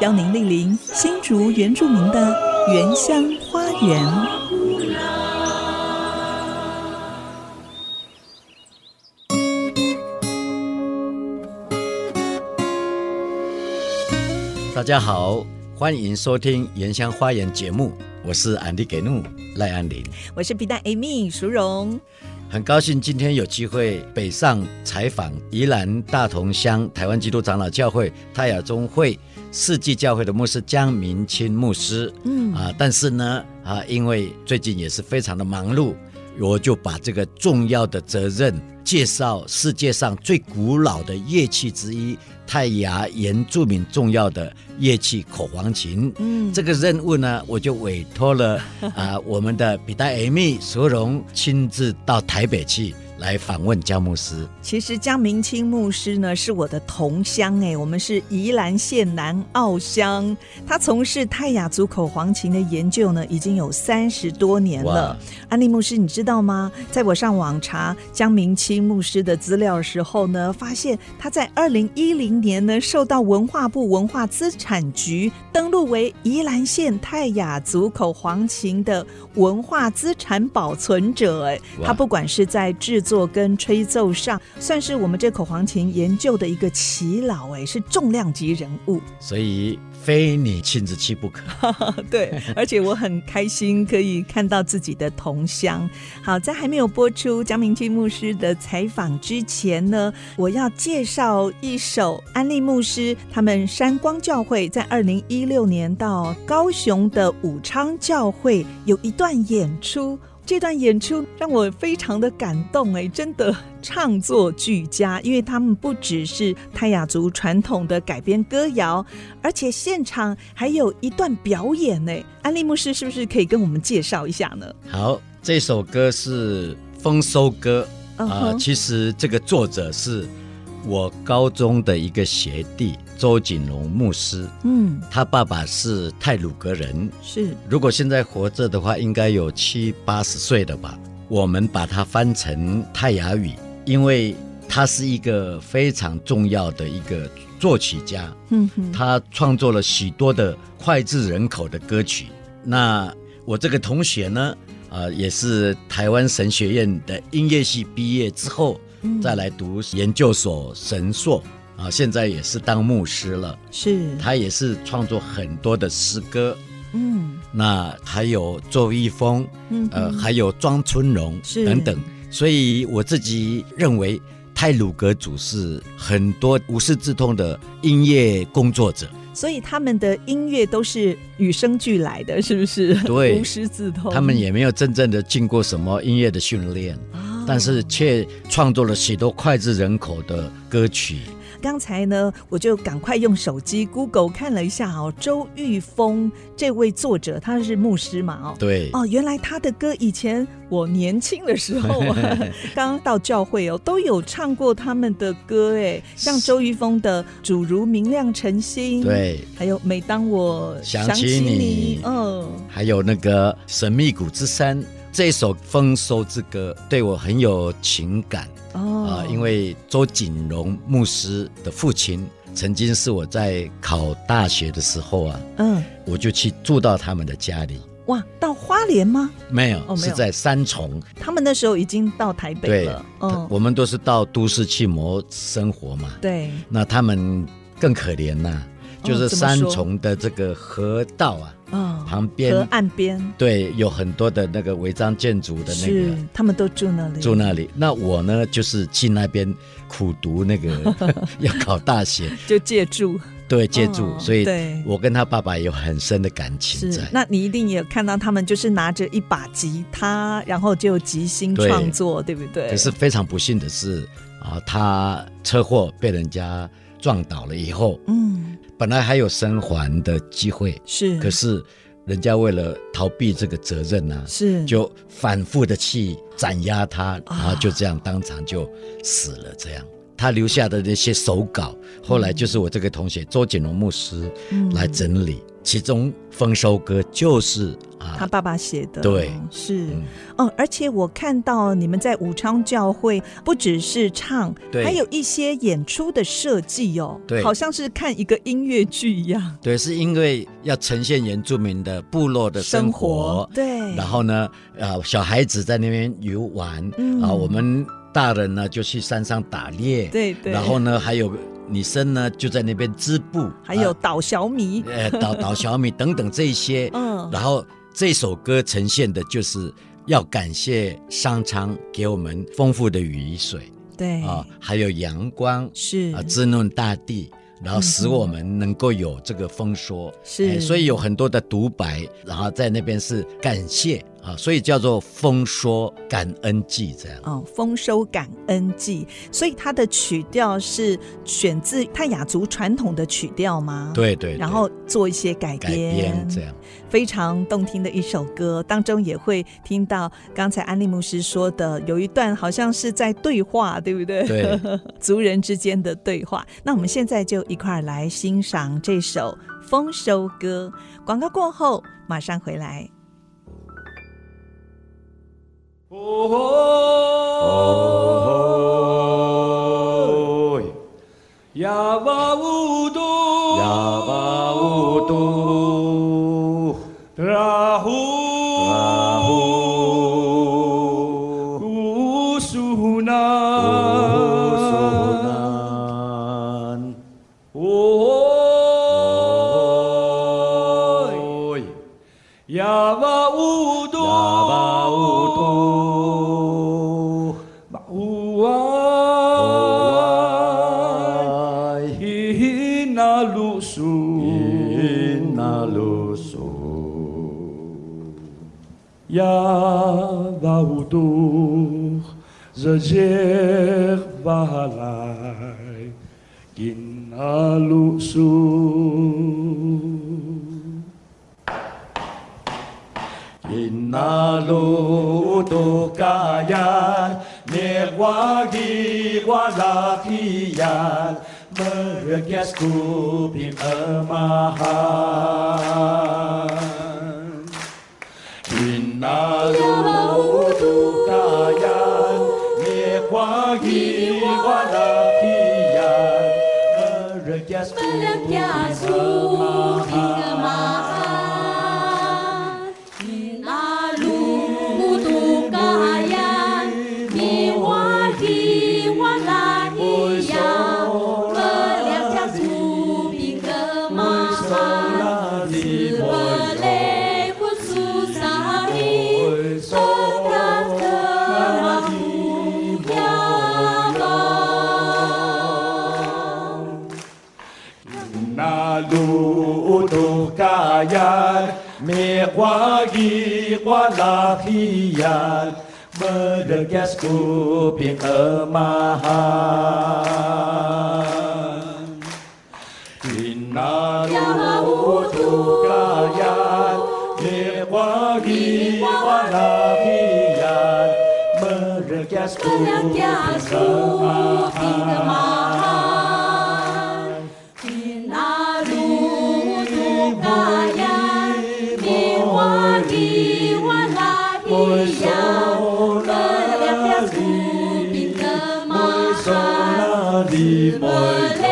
邀您莅临新竹原住民的原乡花园。大家好，欢迎收听《原乡花园》节目，我是安迪给怒赖安林，我是皮蛋 Amy 淑荣。很高兴今天有机会北上采访宜兰大同乡台湾基督长老教会泰雅中会世纪教会的牧师江明清牧师。嗯啊，但是呢啊，因为最近也是非常的忙碌，我就把这个重要的责任介绍世界上最古老的乐器之一。泰雅原住民重要的乐器口簧琴，嗯，这个任务呢，我就委托了啊、呃，我们的比达艾米苏荣亲自到台北去。来访问江牧师。其实江明清牧师呢是我的同乡哎，我们是宜兰县南澳乡。他从事泰雅族口簧琴的研究呢，已经有三十多年了。安利牧师，你知道吗？在我上网查江明清牧师的资料的时候呢，发现他在二零一零年呢，受到文化部文化资产局登录为宜兰县泰雅族口簧琴的文化资产保存者哎。他不管是在制作跟吹奏上，算是我们这口簧琴研究的一个耆老，哎，是重量级人物，所以非你亲自去不可。对，而且我很开心可以看到自己的同乡。好，在还没有播出江明清牧师的采访之前呢，我要介绍一首安利牧师他们山光教会在二零一六年到高雄的武昌教会有一段演出。这段演出让我非常的感动哎，真的唱作俱佳，因为他们不只是泰雅族传统的改编歌谣，而且现场还有一段表演呢。安利牧师是不是可以跟我们介绍一下呢？好，这首歌是《丰收歌》啊、uh 其实这个作者是我高中的一个学弟。周景龙牧师，嗯，他爸爸是泰鲁格人，是。如果现在活着的话，应该有七八十岁了吧。我们把它翻成泰雅语，因为他是一个非常重要的一个作曲家，嗯哼，他创作了许多的脍炙人口的歌曲。那我这个同学呢，啊、呃，也是台湾神学院的音乐系毕业之后，嗯、再来读研究所神硕。啊，现在也是当牧师了，是。他也是创作很多的诗歌，嗯，那还有周玉峰，嗯哼，呃，还有庄春荣，是等等。所以我自己认为，泰鲁格族是很多无师自通的音乐工作者，所以他们的音乐都是与生俱来的，是不是？对，无师自通。他们也没有真正的经过什么音乐的训练，哦，但是却创作了许多脍炙人口的歌曲。刚才呢，我就赶快用手机 Google 看了一下哦，周玉峰这位作者，他是牧师嘛？哦，对，哦，原来他的歌以前我年轻的时候啊，刚到教会哦，都有唱过他们的歌，哎，像周玉峰的《主如明亮晨星》，对，还有每当我想起你，嗯，还有那个《神秘谷之山》。这首《丰收之歌》对我很有情感哦，啊、呃，因为周景荣牧师的父亲曾经是我在考大学的时候啊，嗯，我就去住到他们的家里。哇，到花莲吗？没有，哦、没有，是在三重。他们那时候已经到台北了。我们都是到都市去谋生活嘛。对，那他们更可怜呐、啊，就是三重的这个河道啊。哦，旁边河岸边对，有很多的那个违章建筑的那个，他们都住那里，住那里。那我呢，就是去那边苦读那个 要考大学，就借住，对，借住。哦、所以，我跟他爸爸有很深的感情在。那你一定也有看到他们就是拿着一把吉他，然后就即兴创作，对，对不对？可是非常不幸的是啊，他车祸被人家撞倒了以后，嗯。本来还有生还的机会，是，可是人家为了逃避这个责任呢、啊，是，就反复的去斩压他，然后就这样当场就死了。这样，他留下的那些手稿，后来就是我这个同学周锦龙牧师来整理。嗯其中《丰收歌》就是啊，他爸爸写的，对，是、嗯、哦。而且我看到你们在武昌教会，不只是唱，对，还有一些演出的设计哦，对，好像是看一个音乐剧一样。对，是因为要呈现原住民的部落的生活，对。然后呢，啊，小孩子在那边游玩，嗯、啊，我们大人呢就去山上打猎，对对。然后呢，还有。女生呢就在那边织布，还有捣小米，呃，捣捣小米 等等这些。嗯，然后这首歌呈现的就是要感谢上苍给我们丰富的雨水，对。啊，还有阳光，是。啊，滋润大地，然后使我们能够有这个丰收，是、哎，所以有很多的独白，然后在那边是感谢。啊，所以叫做丰收感恩祭这样。哦，丰收感恩祭，所以它的曲调是选自泰雅族传统的曲调吗？对，对对。然后做一些改编，改编这样。非常动听的一首歌，当中也会听到刚才安利牧师说的，有一段好像是在对话，对不对？对，族人之间的对话。那我们现在就一块儿来欣赏这首丰收歌。广告过后马上回来。哦哦，呀哇乌都，呀哇乌都，日节巴来，金阿鲁苏，金阿鲁都嘎呀，涅瓦花依花那皮梅花一花拉皮呀，莫得加斯库平尔 di molto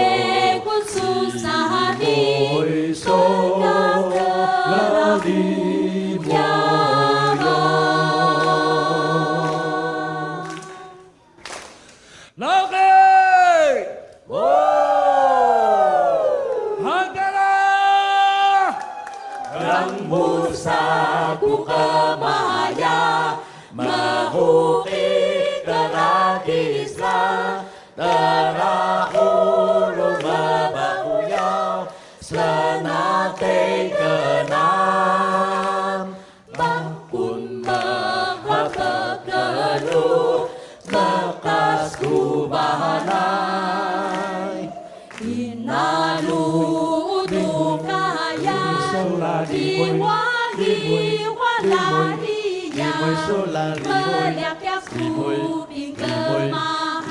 玛哈。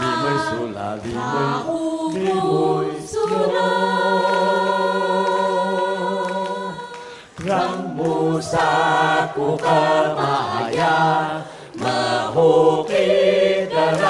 因那鲁图嘎呀，梅花一花拉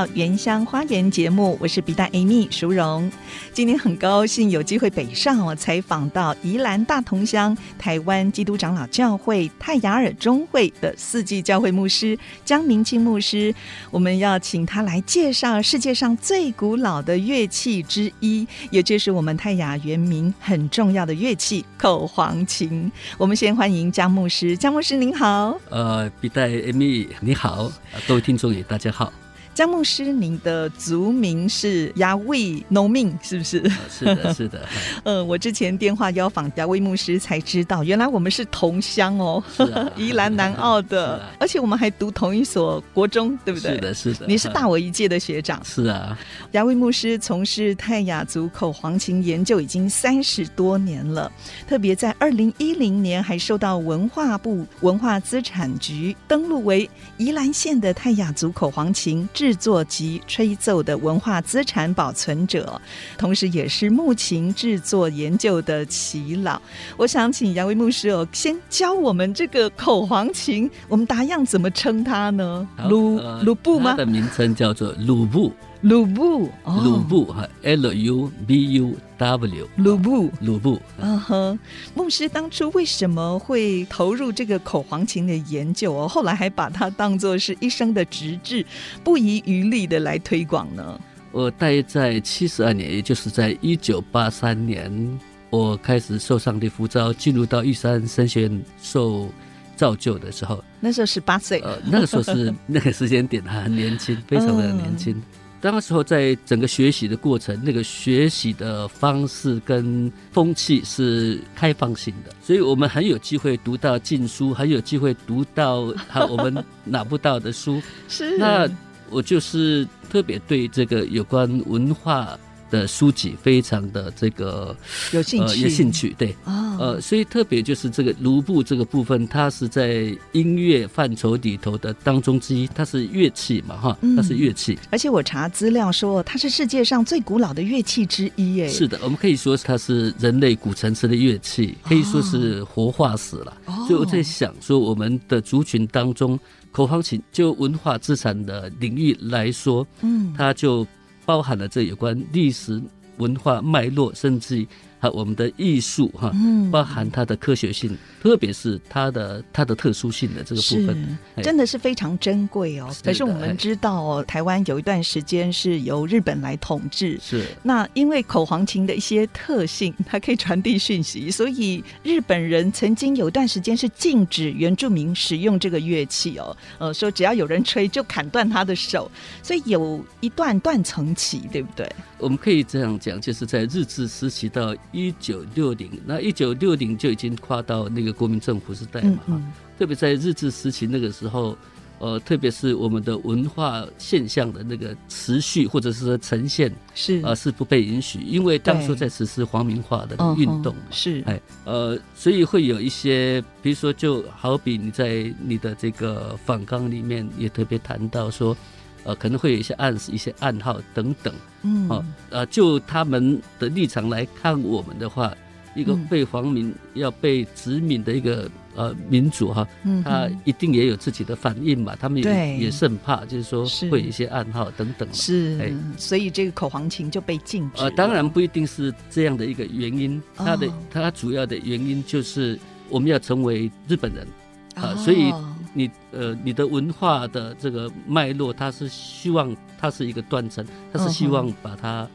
到原乡花园节目，我是 B 站 Amy 淑荣。今天很高兴有机会北上，我采访到宜兰大同乡台湾基督长老教会泰雅尔中会的四季教会牧师江明清牧师。我们要请他来介绍世界上最古老的乐器之一，也就是我们泰雅原名很重要的乐器口簧琴。我们先欢迎江牧师，江牧师您好。呃，B 站 Amy 你好，各位听众也大家好。江牧师，您的族名是亚维农民，是不是？是的，是的。嗯，我之前电话邀访亚维牧师，才知道原来我们是同乡哦，啊、宜兰南澳的，啊、而且我们还读同一所国中，对不对？是的，是的。你是大我一届的学长。是啊。亚维牧师从事泰雅族口簧琴研究已经三十多年了，特别在二零一零年还受到文化部文化资产局登录为宜兰县的泰雅族口簧琴制作及吹奏的文化资产保存者，同时也是木琴制作研究的耆老。我想请杨威牧师哦，先教我们这个口簧琴，我们达样怎么称它呢？鲁鲁布吗？它的名称叫做鲁布。鲁布，鲁布哈，L U B U W，鲁布，鲁布。嗯哼，牧师当初为什么会投入这个口簧琴的研究哦？后来还把它当做是一生的职志，不遗余力的来推广呢？我大约在七十二年，也就是在一九八三年，我开始受上帝呼召，进入到玉山神学院受造就的时候。那时候十八岁，呃，那个时候是那个时间点还很年轻，非常的年轻。嗯当时候，在整个学习的过程，那个学习的方式跟风气是开放性的，所以我们很有机会读到禁书，很有机会读到我们拿不到的书。是，那我就是特别对这个有关文化。的书籍非常的这个有兴趣，有兴趣，对，哦、呃，所以特别就是这个卢布这个部分，它是在音乐范畴里头的当中之一，它是乐器嘛，哈，它是乐器。而且我查资料说，它是世界上最古老的乐器之一，哎，是的，我们可以说它是人类古城池的乐器，可以说是活化石了。哦、所以我在想说，我们的族群当中，口簧琴就文化资产的领域来说，嗯，它就。包含了这有关历史文化脉络，甚至还有我们的艺术哈，包含它的科学性，特别是它的它的特殊性的这个部分，真的是非常珍贵哦。可是我们知道哦，台湾有一段时间是由日本来统治，是。那因为口簧琴的一些特性，它可以传递讯息，所以日本人曾经有一段时间是禁止原住民使用这个乐器哦，呃，说只要有人吹就砍断他的手，所以有一段断层期，对不对？我们可以这样讲，就是在日治时期到一九六零，那一九六零就已经跨到那个国民政府时代嘛，特别在日治时期那个时候，呃，特别是我们的文化现象的那个持续或者是说呈现是。啊、呃、是不被允许，因为当初在实施皇民化的运动、嗯、是。哎呃，所以会有一些，比如说就好比你在你的这个访纲里面也特别谈到说。呃，可能会有一些暗示、一些暗号等等，嗯，哦，呃，就他们的立场来看，我们的话，一个被皇民要被殖民的一个呃民族哈，嗯，他一定也有自己的反应嘛，他们也也甚怕，就是说会有一些暗号等等，是，哎，所以这个口簧琴就被禁止。呃，当然不一定是这样的一个原因，它的它主要的原因就是我们要成为日本人啊，所以。你呃，你的文化的这个脉络，它是希望它是一个断层，它是希望把它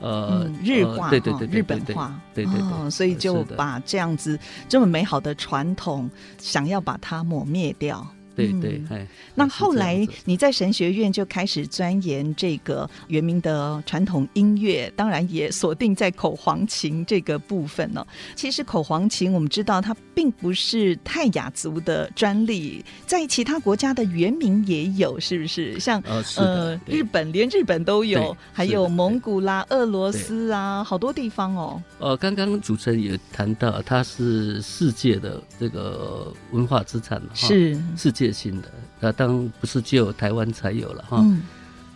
呃日化，对对对，日本化，对对对，所以就把这样子这么美好的传统，想要把它抹灭掉。对对，哎，那后来你在神学院就开始钻研这个原名的传统音乐，当然也锁定在口簧琴这个部分呢。其实口簧琴我们知道它并不是泰雅族的专利，在其他国家的原名也有，是不是？像呃日本，连日本都有，还有蒙古啦、俄罗斯啊，好多地方哦。呃，刚刚主持人也谈到，它是世界的这个文化资产，是世界。新的，那当然不是只有台湾才有了哈。嗯、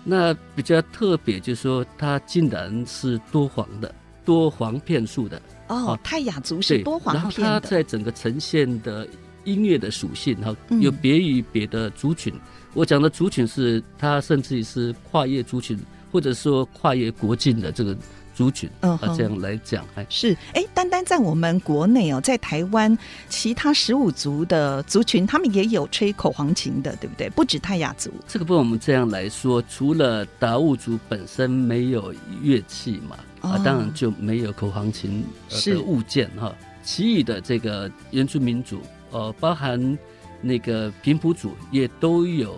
那比较特别就是说，它竟然是多黄的，多黄片数的。哦，泰雅族是多黄片的。然后它在整个呈现的音乐的属性哈，有别于别的族群。嗯、我讲的族群是它甚至于是跨越族群，或者说跨越国境的这个。族群，嗯，这样来讲，还是哎，单单在我们国内哦，在台湾，其他十五族的族群，他们也有吹口簧琴的，对不对？不止泰雅族。这个不，我们这样来说，除了达悟族本身没有乐器嘛，哦、啊，当然就没有口簧琴的物件哈。其余的这个原住民族，呃，包含那个平埔族，也都有。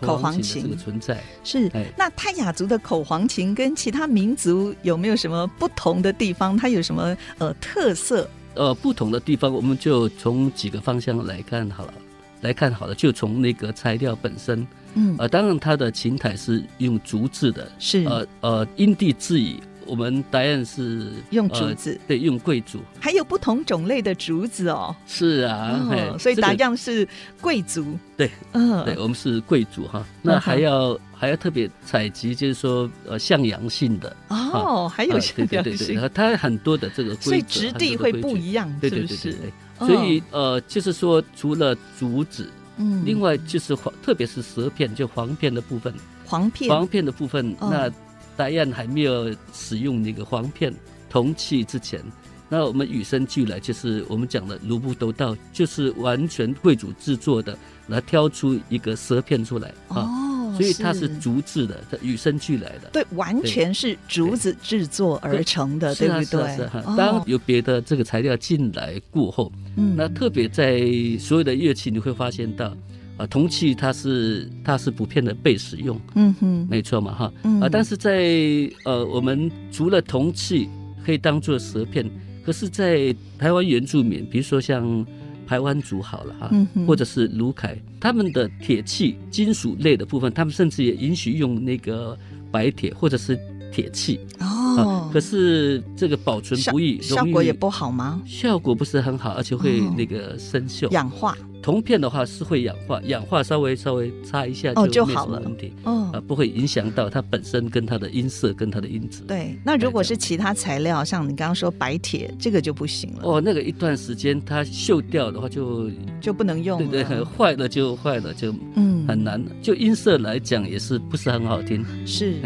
口簧琴这个存在是，那泰雅族的口簧琴跟其他民族有没有什么不同的地方？它有什么呃特色？呃，不同的地方，我们就从几个方向来看好了。来看好了，就从那个材料本身，嗯，呃，当然它的琴台是用竹制的，是呃呃因地制宜。我们答案是用竹子，呃、对，用桂竹，还有不同种类的竹子哦。是啊，哦、所以答案是桂竹。对，嗯，对，我们是桂竹哈。那还要、嗯、还要特别采集，就是说呃向阳性的哦，还有向阳性，呃、它很多的这个，所以质地会不一样，是不是？对对对对对。所以呃，就是说除了竹子，嗯，另外就是黄，特别是蛇片，就黄片的部分，黄片，黄片的部分，哦、那。大雁还没有使用那个簧片铜器之前，那我们与生俱来就是我们讲的卢布都道，就是完全贵族制作的，来挑出一个舌片出来哦，所以它是竹制的，它与生俱来的，对，完全是竹子制作而成的，对，对不对？当有别的这个材料进来过后，嗯，那特别在所有的乐器你会发现到。啊，铜器它是它是普遍的被使用，嗯哼，没错嘛哈，嗯、啊，但是在呃，我们除了铜器可以当做舌片，可是，在台湾原住民，比如说像排湾族好了哈，或者是卢凯，他们的铁器、金属类的部分，他们甚至也允许用那个白铁或者是铁器哦、啊，可是这个保存不易，效果也不好吗？效果不是很好，而且会那个生锈、氧化。铜片的话是会氧化，氧化稍微稍微擦一下就没什么问题，哦，啊，不会影响到它本身跟它的音色跟它的音质。对，那如果是其他材料，像你刚刚说白铁，这个就不行了。哦，那个一段时间它锈掉的话就就不能用了，对对，坏了就坏了，就嗯很难。就音色来讲也是不是很好听，是。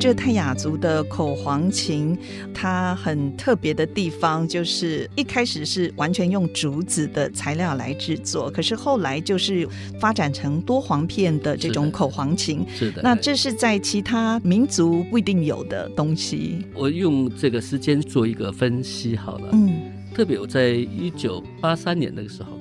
这泰雅族的口簧琴，它很特别的地方就是一开始是完全用竹子的材料来制作，可是后来就是发展成多簧片的这种口簧琴。是的，是的，那这是在其他民族不一定有的东西。我用这个时间做一个分析好了。嗯，特别我在一九八三年那个时候。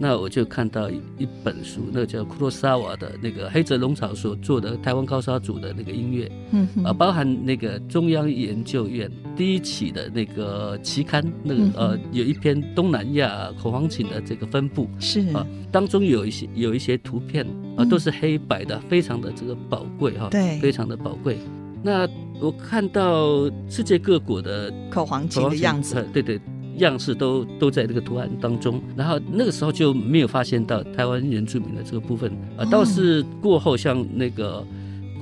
那我就看到一本书，那个叫库洛萨瓦的那个黑泽龙草所做的台湾高沙组的那个音乐，嗯啊，包含那个中央研究院第一期的那个期刊，那个呃有一篇东南亚口簧琴的这个分布是啊，当中有一些有一些图片啊，都是黑白的，非常的这个宝贵哈，对，非常的宝贵。那我看到世界各国的口簧琴的样子，对对。样式都都在这个图案当中，然后那个时候就没有发现到台湾原住民的这个部分。啊，倒是过后像那个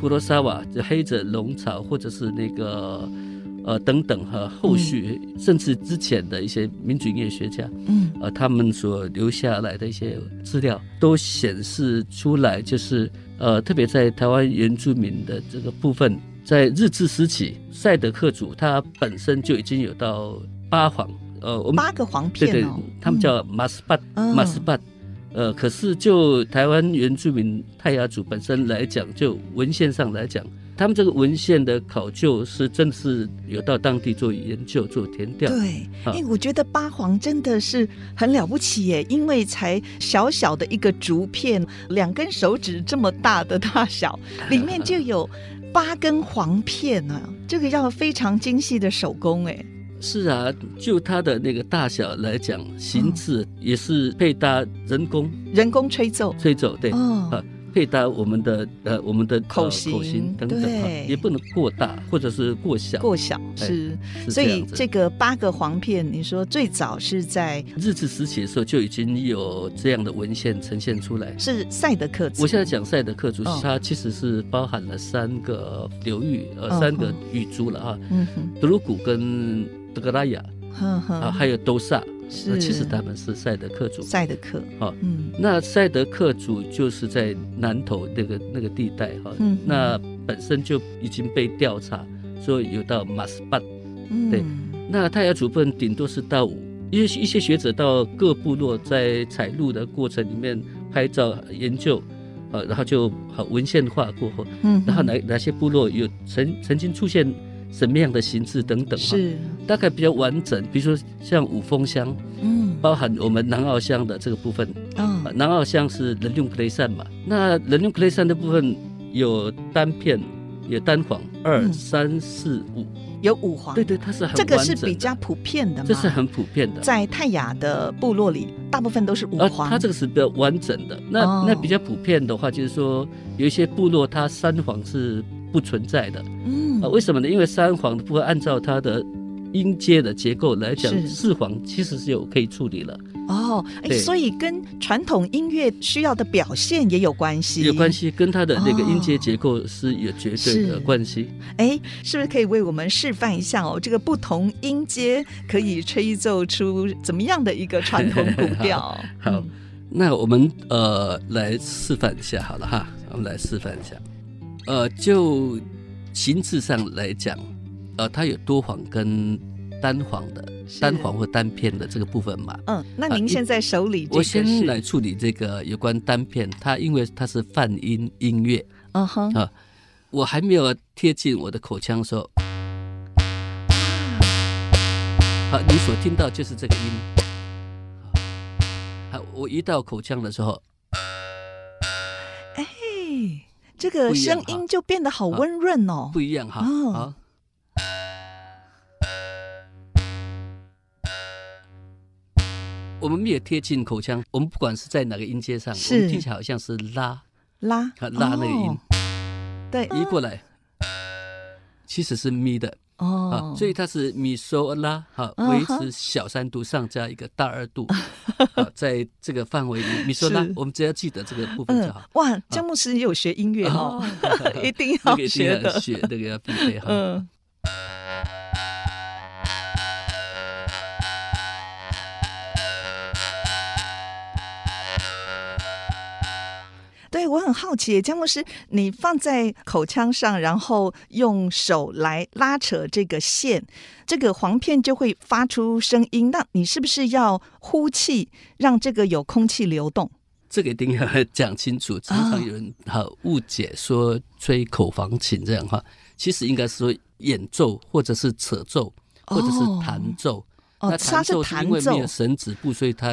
库洛萨瓦、就黑者龙草，或者是那个呃等等哈，后续甚至之前的一些民族音乐学家，嗯，呃，他们所留下来的一些资料都显示出来，就是呃，特别在台湾原住民的这个部分，在日治时期，赛德克族他本身就已经有到八簧。呃，我们八个黄片、哦、对对，他们叫马斯巴，马斯巴。呃，可是就台湾原住民泰雅族本身来讲，就文献上来讲，他们这个文献的考究是真的是有到当地做研究、做填调。对，哎、欸，我觉得八黄真的是很了不起耶，因为才小小的一个竹片，两根手指这么大的大小，里面就有八根黄片啊，这个要非常精细的手工哎。是啊，就它的那个大小来讲，形制也是配搭人工，人工吹奏，吹奏对，哦、啊，配搭我们的呃我们的口型、口型等等，也不能过大或者是过小，过小是，是所以这个八个簧片，你说最早是在日治时期的时候就已经有这样的文献呈现出来，是。赛德克族。我现在讲赛德克族，它其实是包含了三个流域，呃，三个语族了啊，嗯哼，德鲁古跟。德格拉雅，啊，还有都萨，是，其实他们是赛德克族。赛德克，好，嗯，那赛德克族就是在南投那个那个地带哈，嗯，那本身就已经被调查，说有到马斯巴，对，那泰雅族分顶多是到一些一些学者到各部落在采录的过程里面拍照研究，呃，然后就好文献化过后，嗯，然后哪哪些部落有曾曾经出现。什么样的形制等等是。大概比较完整，比如说像五峰乡，嗯，包含我们南澳乡的这个部分，嗯、哦，南澳乡是人用克雷山嘛，那人用克雷山的部分有单片，有单簧，二三四五，有五黄，对对，它是很这个是比较普遍的嘛，这是很普遍的，在泰雅的部落里，大部分都是五黄，它这个是比较完整的。那、哦、那比较普遍的话，就是说有一些部落它三黄是。不存在的，嗯啊，为什么呢？因为三黄不会按照它的音阶的结构来讲，四黄其实是有可以处理了。哦，哎，所以跟传统音乐需要的表现也有关系，有关系，跟它的那个音阶结构是有绝对的关系。哎、是不是可以为我们示范一下哦？这个不同音阶可以吹奏出怎么样的一个传统古调？好，那我们呃来示范一下好了哈，我们来示范一下。呃，就形制上来讲，呃，它有多簧跟单簧的，单簧或单片的这个部分嘛。嗯，那您现在手里、呃，我先来处理这个有关单片，它因为它是泛音音乐，嗯哼，啊，我还没有贴近我的口腔的时候，好，你所听到就是这个音，好，我一到口腔的时候。这个声音就变得好温润哦，不一样哈。好，我们没有贴近口腔，我们不管是在哪个音阶上，我们听起来好像是拉拉。拉那个音，对，移过来，其实是咪的。哦，所以它是米索拉，好，维持小三度上加一个大二度，好，在这个范围里，米索拉，我们只要记得这个部分就好。哇，姜牧师也有学音乐哦，一定要学的，学那个要必备哈。嗯。我很好奇，江牧师，你放在口腔上，然后用手来拉扯这个线，这个簧片就会发出声音。那你是不是要呼气，让这个有空气流动？这个一定要讲清楚。常常有人好误解说吹口簧琴这样哈，其实应该是说演奏或者是扯奏或者是弹奏。哦，那弹奏是因为没有绳子部，所以它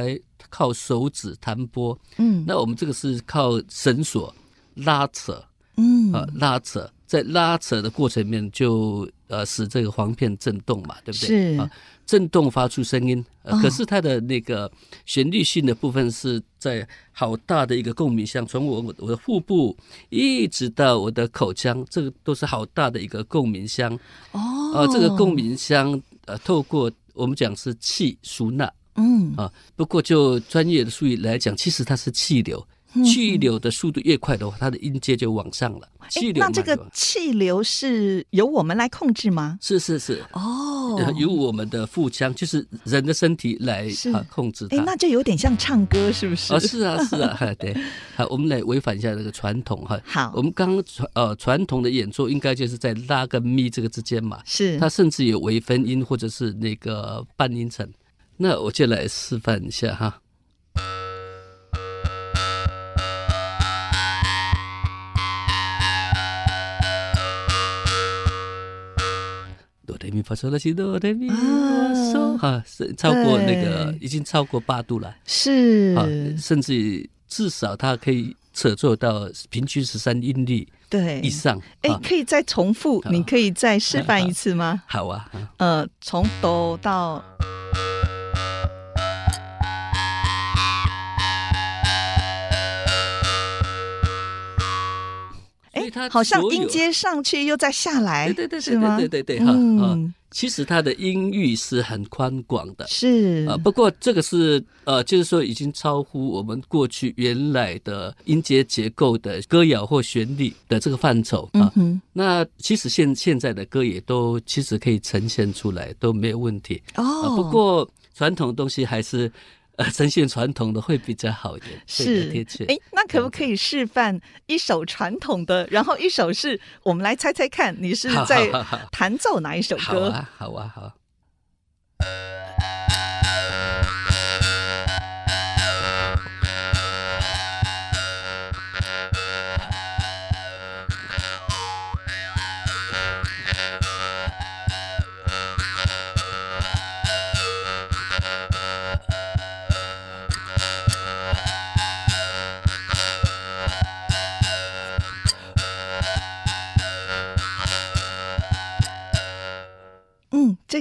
靠手指弹拨。嗯，那我们这个是靠绳索拉扯。嗯，啊，拉扯，在拉扯的过程里面就呃使这个簧片震动嘛，对不对？是啊，震动发出声音。呃，可是它的那个旋律性的部分是在好大的一个共鸣箱，从我我的腹部一直到我的口腔，这个都是好大的一个共鸣箱。哦，呃，这个共鸣箱呃透过。我们讲是气输纳，嗯啊，不过就专业的术语来讲，其实它是气流，气流的速度越快的话，它的音阶就往上了。气流，那这个气流是由我们来控制吗？是是是，哦，由我们的腹腔，就是人的身体来啊控制它。哎，那就有点像唱歌，是不是？哦，是啊 是啊，对。好，我们来违反一下这个传统哈。好，我们刚刚传呃传统的演奏应该就是在拉跟咪这个之间嘛。是。它甚至有微分音或者是那个半音程。那我就来示范一下哈。咪发嗦拉西哆来咪发嗦哈，是超过那个已经超过八度了，是啊，甚至至少它可以扯奏到平均十三音律对以上。哎，可以再重复，你可以再示范一次吗？好啊，呃，从哆到。它好像音阶上去又再下来，对对对对对对对哈啊！其实它的音域是很宽广的，是啊。不过这个是呃，就是说已经超乎我们过去原来的音阶结构的歌谣或旋律的这个范畴啊。那其实现现在的歌也都其实可以呈现出来，都没有问题哦。不过传统的东西还是。呃，呈现传统的会比较好一点，是贴切。哎，那可不可以示范一首传统的，然后一首是我们来猜猜看，你是在弹奏哪一首歌？好啊，好啊，好。这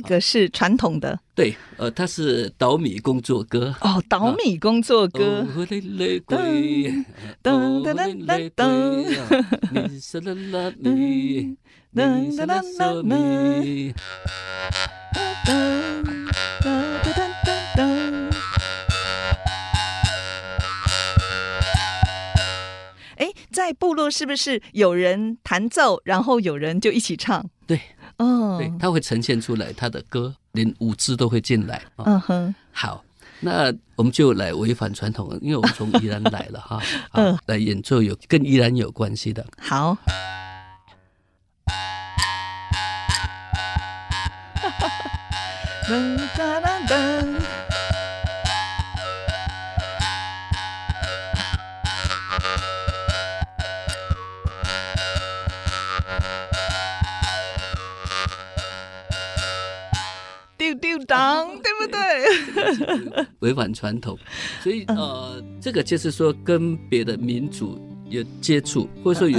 个是传统的，对，呃，它是倒米工作歌哦，倒米工作歌。噔噔噔噔噔噔，你是啦啦咪，噔噔噔噔咪，噔噔噔噔噔噔。哎，在部落是不是有人弹奏，然后有人就一起唱？对。哦，对，它会呈现出来，他的歌连舞姿都会进来。嗯哼，好，那我们就来违反传统，因为我们从宜兰来了哈，嗯，来演奏有跟宜兰有关系的。好。噔噔噔 对不对？违反传统，所以呃，这个就是说跟别的民族有接触，或者说有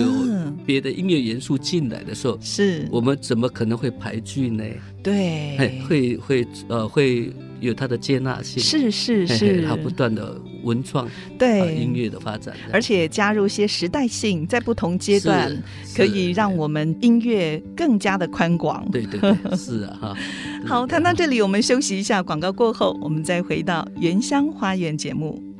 别的音乐元素进来的时候，是我们怎么可能会排拒呢？对，会会呃会有它的接纳性，是是是，它不断的文创对音乐的发展，而且加入一些时代性，在不同阶段可以让我们音乐更加的宽广。对对对，是啊哈。好，谈到这里，我们休息一下，广告过后，我们再回到原乡花园节目。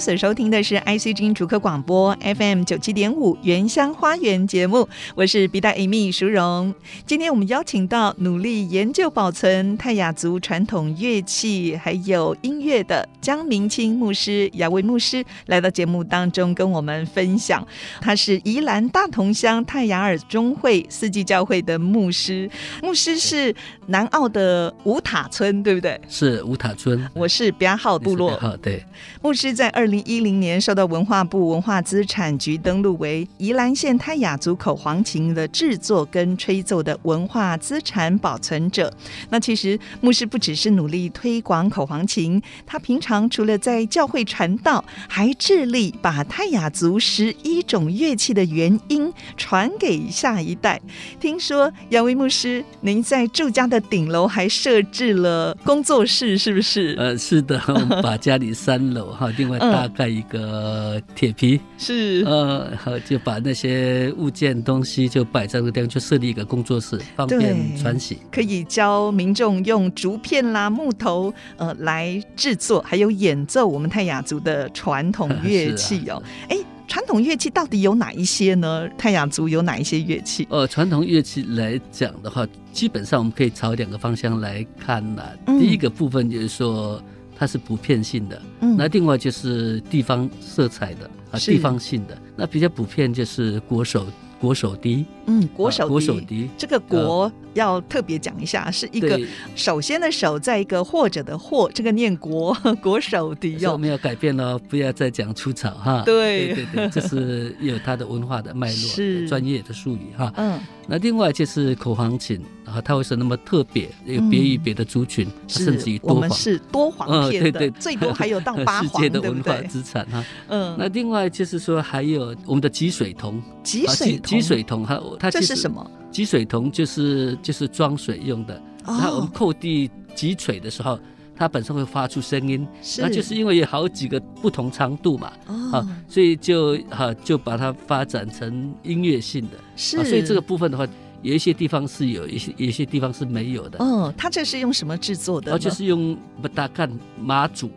所收听的是 IC 之音主客广播 FM 九七点五原乡花园节目，我是笔袋 Amy 淑荣。今天我们邀请到努力研究保存泰雅族传统乐器还有音乐的江明清牧师、雅威牧师来到节目当中跟我们分享。他是宜兰大同乡泰雅尔中会四季教会的牧师，牧师是南澳的五塔村，对不对？是五塔村，我是编号部落。好，对，牧师。在二零一零年受到文化部文化资产局登录为宜兰县泰雅族口簧琴的制作跟吹奏的文化资产保存者。那其实牧师不只是努力推广口簧琴，他平常除了在教会传道，还致力把泰雅族十一种乐器的原因传给下一代。听说杨威牧师，您在住家的顶楼还设置了工作室，是不是？呃，是的，我们把家里三楼哈定。大概一个铁皮、嗯、是呃，就把那些物件东西就摆在那个地方，就设立一个工作室，方便传习。可以教民众用竹片啦、木头呃来制作，还有演奏我们泰雅族的传统乐器哦。哎、啊，传统乐器到底有哪一些呢？泰雅族有哪一些乐器？呃，传统乐器来讲的话，基本上我们可以朝两个方向来看呢、啊。第一个部分就是说。它是普遍性的，嗯，那另外就是地方色彩的啊，地方性的，那比较普遍就是国手。国手笛，嗯，国手笛，国手笛，这个国要特别讲一下，是一个首先的首，在一个或者的或，这个念国 国手笛哟。我们要改变了，不要再讲粗草哈。对。对对，这是有它的文化的脉络，是。专业的术语哈。嗯，那另外就是口簧琴，啊，它为什么那么特别？有别于别的族群，甚至于多簧，是多黄片的，对对，最多还有到八簧，世界的文化资产哈。嗯，那另外就是说还有我们的击水铜，击水铜。击水铜，它它这是什么？击水铜就是就是装水用的。然后我们扣地击锤的时候，它本身会发出声音，那就是因为有好几个不同长度嘛，啊，所以就哈就把它发展成音乐性的。是，所以这个部分的话，有一些地方是有一些，有一些地方是没有的。嗯，它这是用什么制作的？就是用不大干马祖。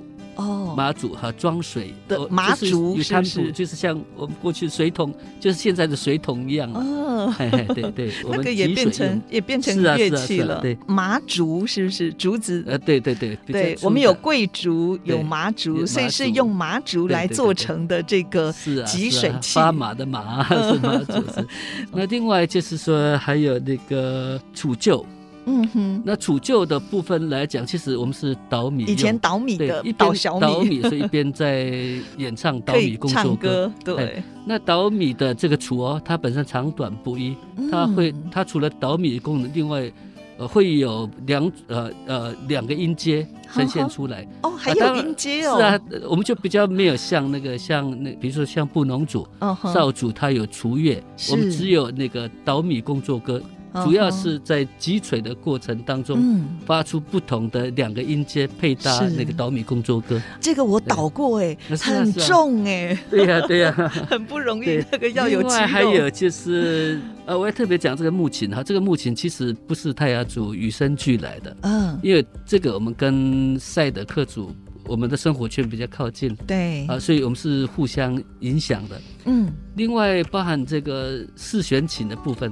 哦，马祖哈装水的马祖是不是？就是像我们过去水桶，就是现在的水桶一样哦，对对，那个也变成也变成乐器了。对，麻竹是不是竹子？呃，对对对，对，我们有桂竹，有麻竹，所以是用麻竹来做成的这个集水器。发麻的麻是麻竹。那另外就是说还有那个杵臼。嗯哼，那储旧的部分来讲，其实我们是倒米，以前倒米的，一边捣米，所以一边在演唱倒米工作 歌。对，那捣米的这个杵哦，它本身长短不一，它会，它除了捣米的功能，另外呃会有两呃呃两个音阶呈现出来。哦，还有音阶哦。是啊，我们就比较没有像那个像那，比如说像布农族、少族，它有除乐，我们只有那个捣米工作歌。主要是在击锤的过程当中，发出不同的两个音阶，配搭那个捣米工作歌。这个我导过哎，很重哎。对呀对呀，很不容易。那个要有。另外还有就是，呃，我也特别讲这个木琴哈，这个木琴其实不是泰雅族与生俱来的。嗯。因为这个我们跟赛德克族，我们的生活圈比较靠近。对。啊，所以我们是互相影响的。嗯。另外包含这个四弦琴的部分。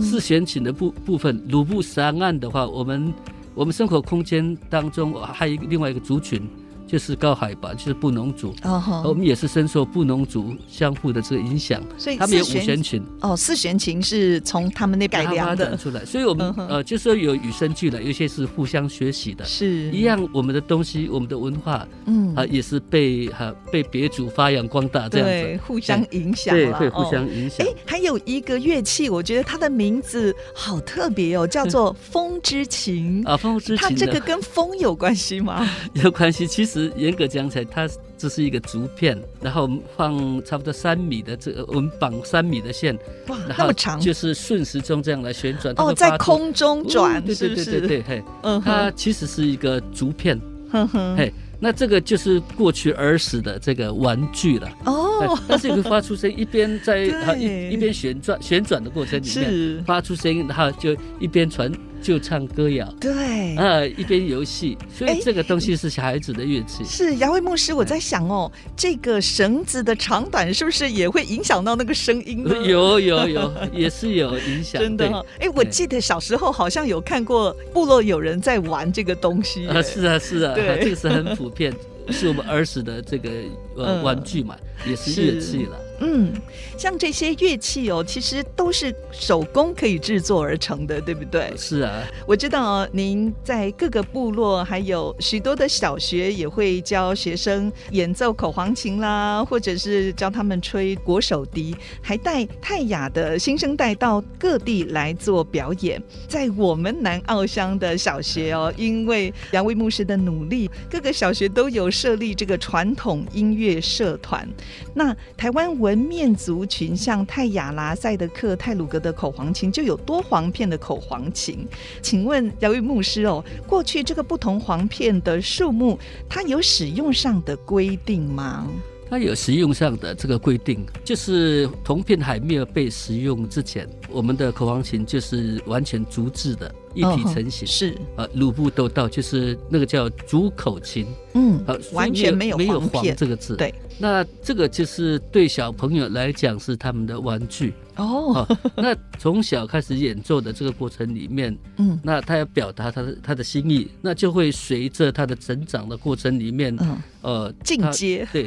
四弦琴的部部分，鲁布山岸的话，我们我们生活空间当中还有一个另外一个族群。就是高海拔，就是布农族，哦、oh, oh. 我们也是深受布农族相互的这个影响，所以他们有五弦琴。哦，四弦琴是从他们那边改良的出来，所以我们、uh. 呃，就是说有与生俱来，有些是互相学习的，是一样。我们的东西，我们的文化，嗯，啊，也是被哈、啊、被别族发扬光大这样子，对，互相影响，对，会互相影响。哎、哦，还有一个乐器，我觉得它的名字好特别哦，叫做风之琴啊，风之琴，它这个跟风有关系吗？有关系，其实严格讲起来，它只是一个竹片，然后我们放差不多三米的这个，我们绑三米的线，哇，那么长，就是顺时钟这样来旋转，哦，在空中转，对对对对对，嘿，嗯，它其实是一个竹片，哼哼，嘿，那这个就是过去儿时的这个玩具了，哦，但是也会发出声，一边在一一边旋转旋转的过程里面发出声音，然后就一边传。就唱歌谣，对，呃，一边游戏，所以这个东西是小孩子的乐器。是雅慧牧师，我在想哦，这个绳子的长短是不是也会影响到那个声音呢？有有有，也是有影响。真的，哎，我记得小时候好像有看过部落有人在玩这个东西。啊，是啊，是啊，这个是很普遍，是我们儿时的这个呃玩具嘛，也是乐器了。嗯，像这些乐器哦，其实都是手工可以制作而成的，对不对？是啊，我知道哦，您在各个部落还有许多的小学也会教学生演奏口簧琴啦，或者是教他们吹国手笛，还带泰雅的新生代到各地来做表演。在我们南澳乡的小学哦，因为杨威牧师的努力，各个小学都有设立这个传统音乐社团。那台湾文面族群像泰雅拉、赛德克、泰鲁格的口簧琴就有多簧片的口簧琴，请问姚玉牧师哦，过去这个不同簧片的数目，它有使用上的规定吗？它有使用上的这个规定，就是铜片还没有被使用之前，我们的口簧琴就是完全竹制的。一体成型、哦、是啊，鲁布豆道就是那个叫竹口琴，嗯，完全没有没有黄这个字。对，那这个就是对小朋友来讲是他们的玩具哦。那从小开始演奏的这个过程里面，嗯，那他要表达他的他的心意，那就会随着他的成长的过程里面，嗯，呃，进阶，对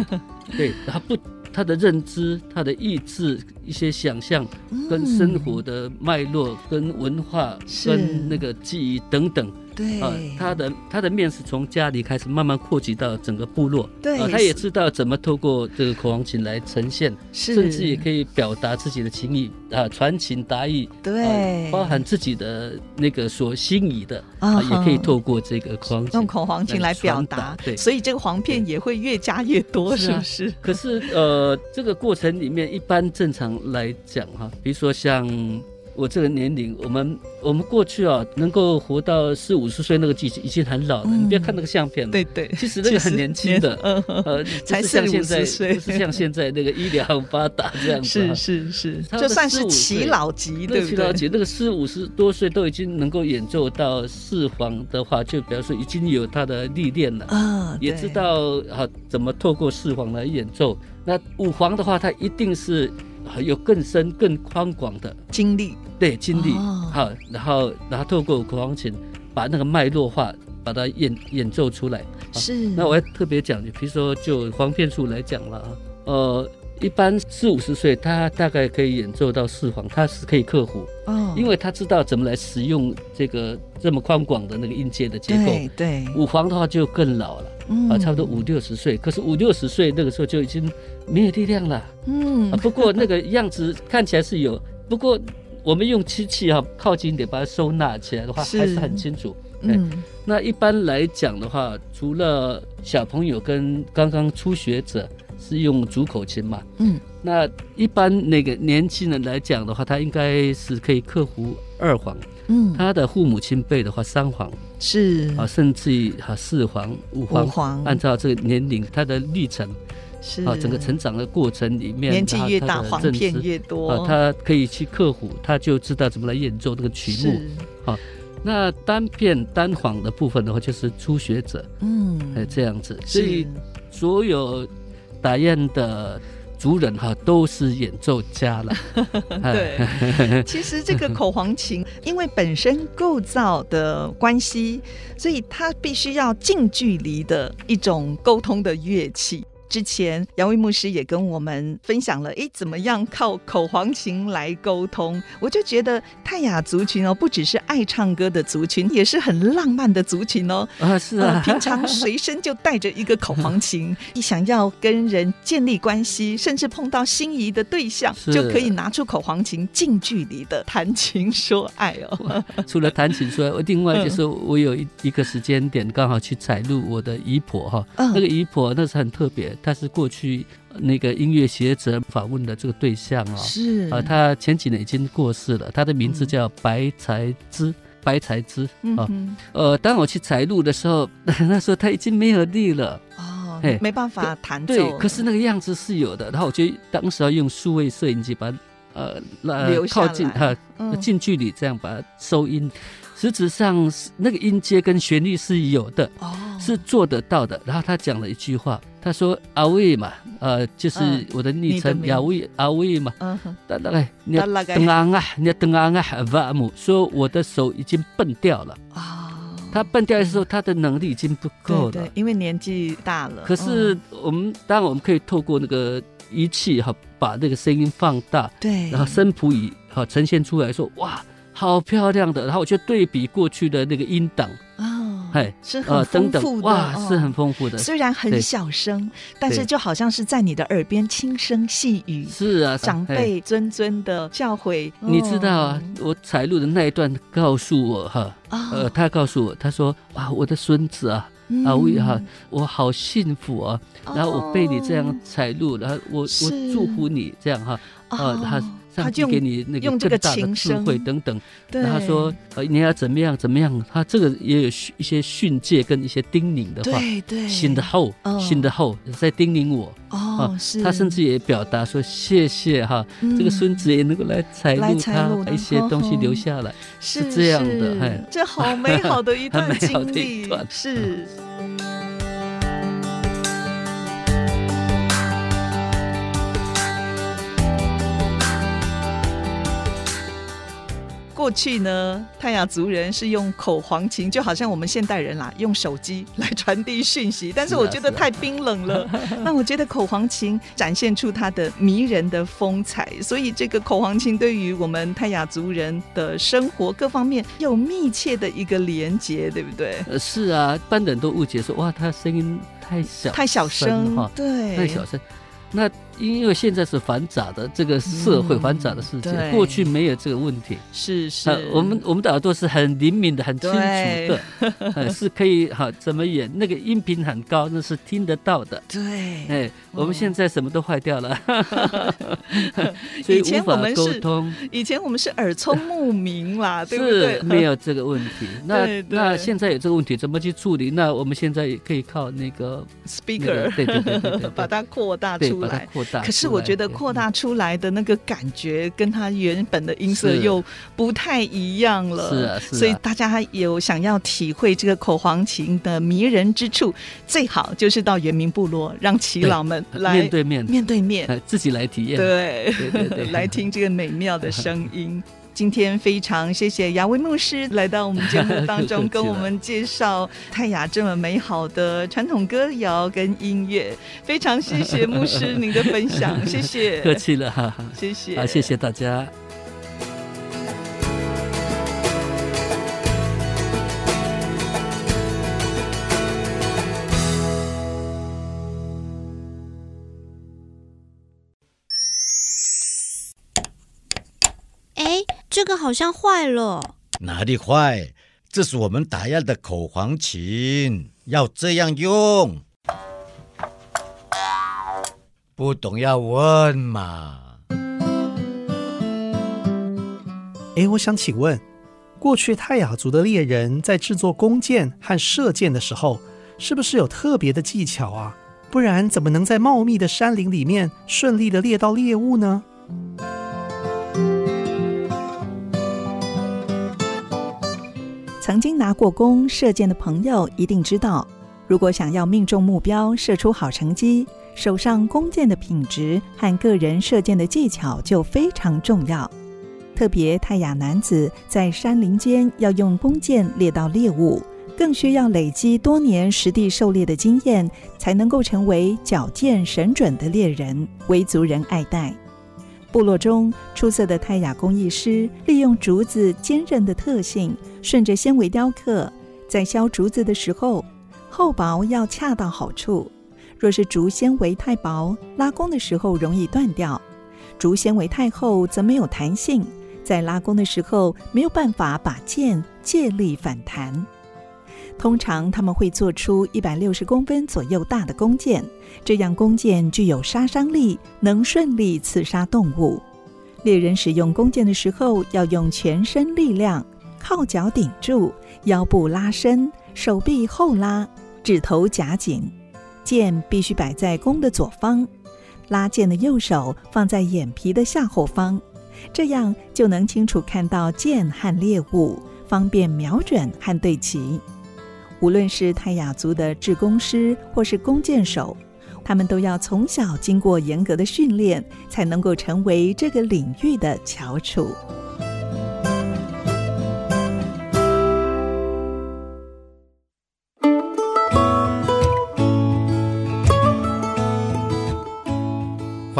对，他不。他的认知、他的意志、一些想象，跟生活的脉络、跟文化、跟那个记忆等等。对啊，他的他的面是从家里开始慢慢扩及到整个部落。对啊，他也知道怎么透过这个口簧琴来呈现，甚至也可以表达自己的情意啊，传情达意。对，包含自己的那个所心仪的啊，也可以透过这个口簧琴用口簧琴来表达。对，所以这个簧片也会越加越多，是不是？可是呃，这个过程里面一般正常来讲哈，比如说像。我这个年龄，我们我们过去啊，能够活到四五十岁那个季节已经很老了。嗯、你别看那个相片，对对，其实那个很年轻的，呃，才四五十岁，不是像现在那个医疗发达这样子。是是是，就算是耆老级，对不对？耆老级那个四五十多岁都已经能够演奏到四簧的话，就表示已经有他的历练了啊，也知道啊怎么透过四簧来演奏。那五簧的话，它一定是。有更深、更宽广的经历，对经历，好、哦，然后然后透过口簧琴把那个脉络化，把它演演奏出来。是，那我要特别讲，比如说就黄片数来讲了啊，呃，一般四五十岁，他大概可以演奏到四簧，他是可以克服，哦，因为他知道怎么来使用这个这么宽广的那个音阶的结构。对，对，五簧的话就更老了。啊，差不多五六十岁，可是五六十岁那个时候就已经没有力量了。嗯，不过那个样子看起来是有，不过我们用机器啊靠近一点把它收纳起来的话，还是很清楚。嗯，那一般来讲的话，除了小朋友跟刚刚初学者是用竹口琴嘛，嗯，那一般那个年轻人来讲的话，他应该是可以克服二簧。嗯，他的父母亲辈的话，三簧。是。啊，甚至于啊四簧、五簧，按照这个年龄，他的历程是。啊，整个成长的过程里面，年纪越大，簧片越多。啊，他可以去克服，他就知道怎么来演奏这个曲目。好，那单片单簧的部分的话，就是初学者，嗯，哎这样子，所以所有打雁的。族人哈都是演奏家了，对。其实这个口簧琴，因为本身构造的关系，所以它必须要近距离的一种沟通的乐器。之前杨威牧师也跟我们分享了，哎，怎么样靠口簧琴来沟通？我就觉得泰雅族群哦，不只是爱唱歌的族群，也是很浪漫的族群哦。啊，是啊，呃、平常随身就带着一个口簧琴，一想要跟人建立关系，甚至碰到心仪的对象，就可以拿出口簧琴，近距离的谈情说爱哦。除了弹琴说爱，我另外就是我有一一个时间点刚好去采录我的姨婆哈，嗯、那个姨婆那是很特别。他是过去那个音乐学者访问的这个对象啊，是啊，他前几年已经过世了。他的名字叫白才之，嗯、白才之啊。呃，当我去采录的时候，那时候他已经没有力了哦，嘿没办法弹奏。对，可是那个样子是有的。然后我就当时要用数位摄影机把呃那，靠近他近距离这样把它收音。实质上那个音阶跟旋律是有的，哦，是做得到的。然后他讲了一句话，他说：“阿威嘛，呃，就是我的昵称，亚威阿威嘛，嗯，大概你要等啊啊，你要等啊啊，瓦姆。说我的手已经笨掉了。啊。”他笨掉的时候，他的能力已经不够了，对，因为年纪大了。可是我们当然我们可以透过那个仪器哈，把那个声音放大，对，然后声谱仪哈呈现出来说，哇，好漂亮的。然后我就对比过去的那个音档。哎，是很丰富的哇，是很丰富的。虽然很小声，但是就好像是在你的耳边轻声细语。是啊，长辈谆谆的教诲。你知道啊，我采录的那一段告诉我哈，呃，他告诉我，他说啊，我的孙子啊，啊，我哈，我好幸福啊，然后我被你这样采录，然后我我祝福你这样哈，啊，他。他就给你那个更大的智慧等等，然后他说呃你要怎么样怎么样，他这个也有一些训诫跟一些叮咛的话，对对，新的后新的后在叮咛我。哦，是，他甚至也表达说谢谢哈，这个孙子也能够来采录他一些东西留下来，是这样的，哎，这好美好的一段 经历，是。过去呢，泰雅族人是用口簧琴，就好像我们现代人啦，用手机来传递讯息。但是我觉得太冰冷了。啊啊、那我觉得口簧琴展现出它的迷人的风采，所以这个口簧琴对于我们泰雅族人的生活各方面有密切的一个连接，对不对？呃，是啊，一般人都误解说，哇，他声音太小，太小声哈，对，太小声。那因为现在是繁杂的这个社会，繁杂的世界，嗯、过去没有这个问题。是是，呃、我们我们的耳朵是很灵敏的，很清楚的，呃、是可以哈怎么演那个音频很高，那是听得到的。对，哎，我们现在什么都坏掉了，所 以无法沟通。以前我们是耳聪目明啦，对不对？没有这个问题。那那现在有这个问题，怎么去处理？那我们现在也可以靠那个 speaker，、那个、对，对，对对对对，把它扩大出来。可是我觉得扩大出来的那个感觉，跟它原本的音色又不太一样了。是啊，是啊。所以大家有想要体会这个口簧琴的迷人之处，最好就是到原民部落，让耆老们来面对面、面对面 自己来体验。对对对对，来听这个美妙的声音。今天非常谢谢雅威牧师来到我们节目当中，跟我们介绍泰雅这么美好的传统歌谣跟音乐。非常谢谢牧师您的分享，谢谢。客气了，哈，谢谢。啊，谢谢大家。这个好像坏了，哪里坏？这是我们打样的口簧琴，要这样用。不懂要问嘛。哎，我想请问，过去泰雅族的猎人在制作弓箭和射箭的时候，是不是有特别的技巧啊？不然怎么能在茂密的山林里面顺利的猎到猎物呢？曾经拿过弓射箭的朋友一定知道，如果想要命中目标、射出好成绩，手上弓箭的品质和个人射箭的技巧就非常重要。特别泰雅男子在山林间要用弓箭猎到猎物，更需要累积多年实地狩猎的经验，才能够成为矫健神准的猎人，为族人爱戴。部落中出色的泰雅工艺师，利用竹子坚韧的特性，顺着纤维雕刻，在削竹子的时候，厚薄要恰到好处。若是竹纤维太薄，拉弓的时候容易断掉；竹纤维太厚，则没有弹性，在拉弓的时候没有办法把箭借力反弹。通常他们会做出一百六十公分左右大的弓箭，这样弓箭具有杀伤力，能顺利刺杀动物。猎人使用弓箭的时候，要用全身力量，靠脚顶住，腰部拉伸，手臂后拉，指头夹紧。箭必须摆在弓的左方，拉箭的右手放在眼皮的下后方，这样就能清楚看到箭和猎物。方便瞄准和对齐。无论是泰雅族的制弓师或是弓箭手，他们都要从小经过严格的训练，才能够成为这个领域的翘楚。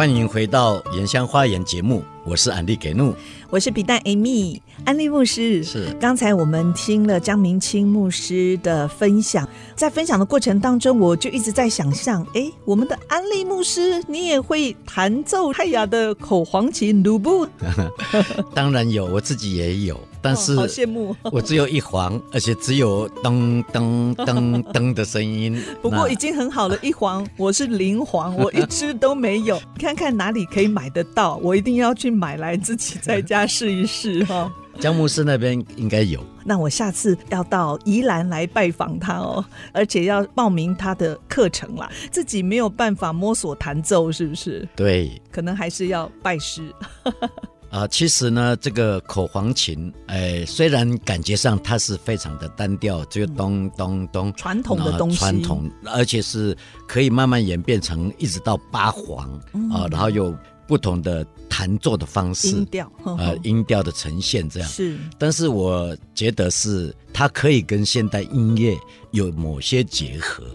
欢迎回到《原乡花园》节目，我是安利给怒，我是皮蛋 Amy，安利牧师。是，刚才我们听了江明清牧师的分享，在分享的过程当中，我就一直在想象，哎，我们的安利牧师，你也会弹奏泰雅的口簧琴，鲁布？当然有，我自己也有。但是，好羡慕！我只有一簧，而且只有噔噔噔噔的声音。不过已经很好了，一簧，我是零簧，我一只都没有。看看哪里可以买得到，我一定要去买来自己在家试一试哈。江牧师那边应该有，那我下次要到宜兰来拜访他哦，而且要报名他的课程啦。自己没有办法摸索弹奏，是不是？对，可能还是要拜师。啊，其实呢，这个口簧琴，哎，虽然感觉上它是非常的单调，就咚咚咚，传统的东西，传统，而且是可以慢慢演变成一直到八簧啊，然后有不同的弹奏的方式，音调，呃，音调的呈现这样。是，但是我觉得是它可以跟现代音乐有某些结合。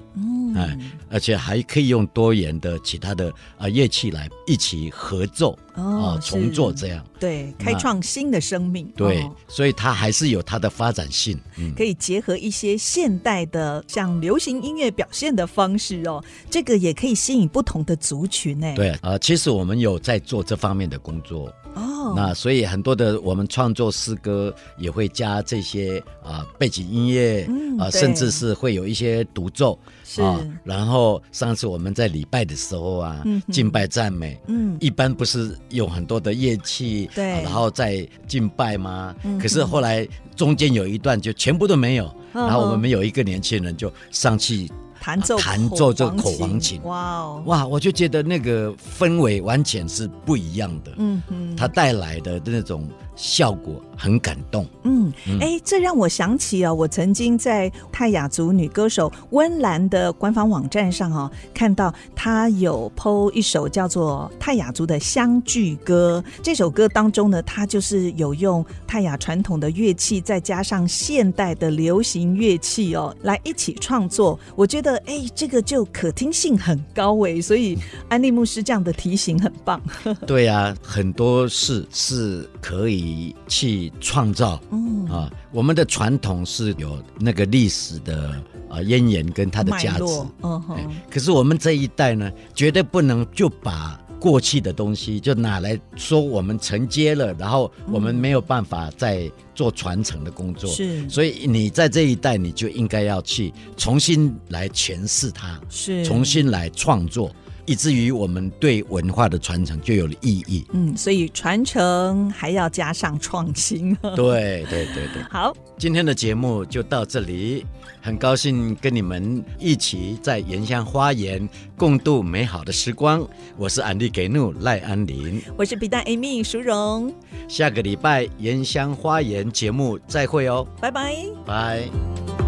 哎，而且还可以用多元的其他的啊乐器来一起合奏哦，重做这样，对，开创新的生命。对，所以它还是有它的发展性，可以结合一些现代的像流行音乐表现的方式哦，这个也可以吸引不同的族群呢。对啊，其实我们有在做这方面的工作哦，那所以很多的我们创作诗歌也会加这些啊背景音乐啊，甚至是会有一些独奏。是、哦，然后上次我们在礼拜的时候啊，嗯、敬拜赞美，嗯，一般不是有很多的乐器，对，然后再敬拜吗？嗯、可是后来中间有一段就全部都没有，然后我们有一个年轻人就上去。弹奏弹奏这个口簧琴，哇哦，哇，我就觉得那个氛围完全是不一样的，嗯哼，它带来的那种效果很感动，嗯，哎、嗯，这让我想起啊，我曾经在泰雅族女歌手温岚的官方网站上哈，看到她有 po 一首叫做泰雅族的相聚歌，这首歌当中呢，她就是有用泰雅传统的乐器，再加上现代的流行乐器哦，来一起创作，我觉得。哎，这个就可听性很高哎，所以 安利牧师这样的提醒很棒。对啊，很多事是可以去创造。嗯啊，我们的传统是有那个历史的啊渊源跟它的价值。嗯哼。可是我们这一代呢，绝对不能就把。过去的东西就拿来说，我们承接了，然后我们没有办法再做传承的工作。是，所以你在这一代，你就应该要去重新来诠释它，是，重新来创作。以至于我们对文化的传承就有了意义。嗯，所以传承还要加上创新。对对对对。好，今天的节目就到这里，很高兴跟你们一起在原乡花园共度美好的时光。我是安利给怒赖安林，我是皮蛋 Amy 淑荣。下个礼拜原乡花园节目再会哦，拜拜，拜。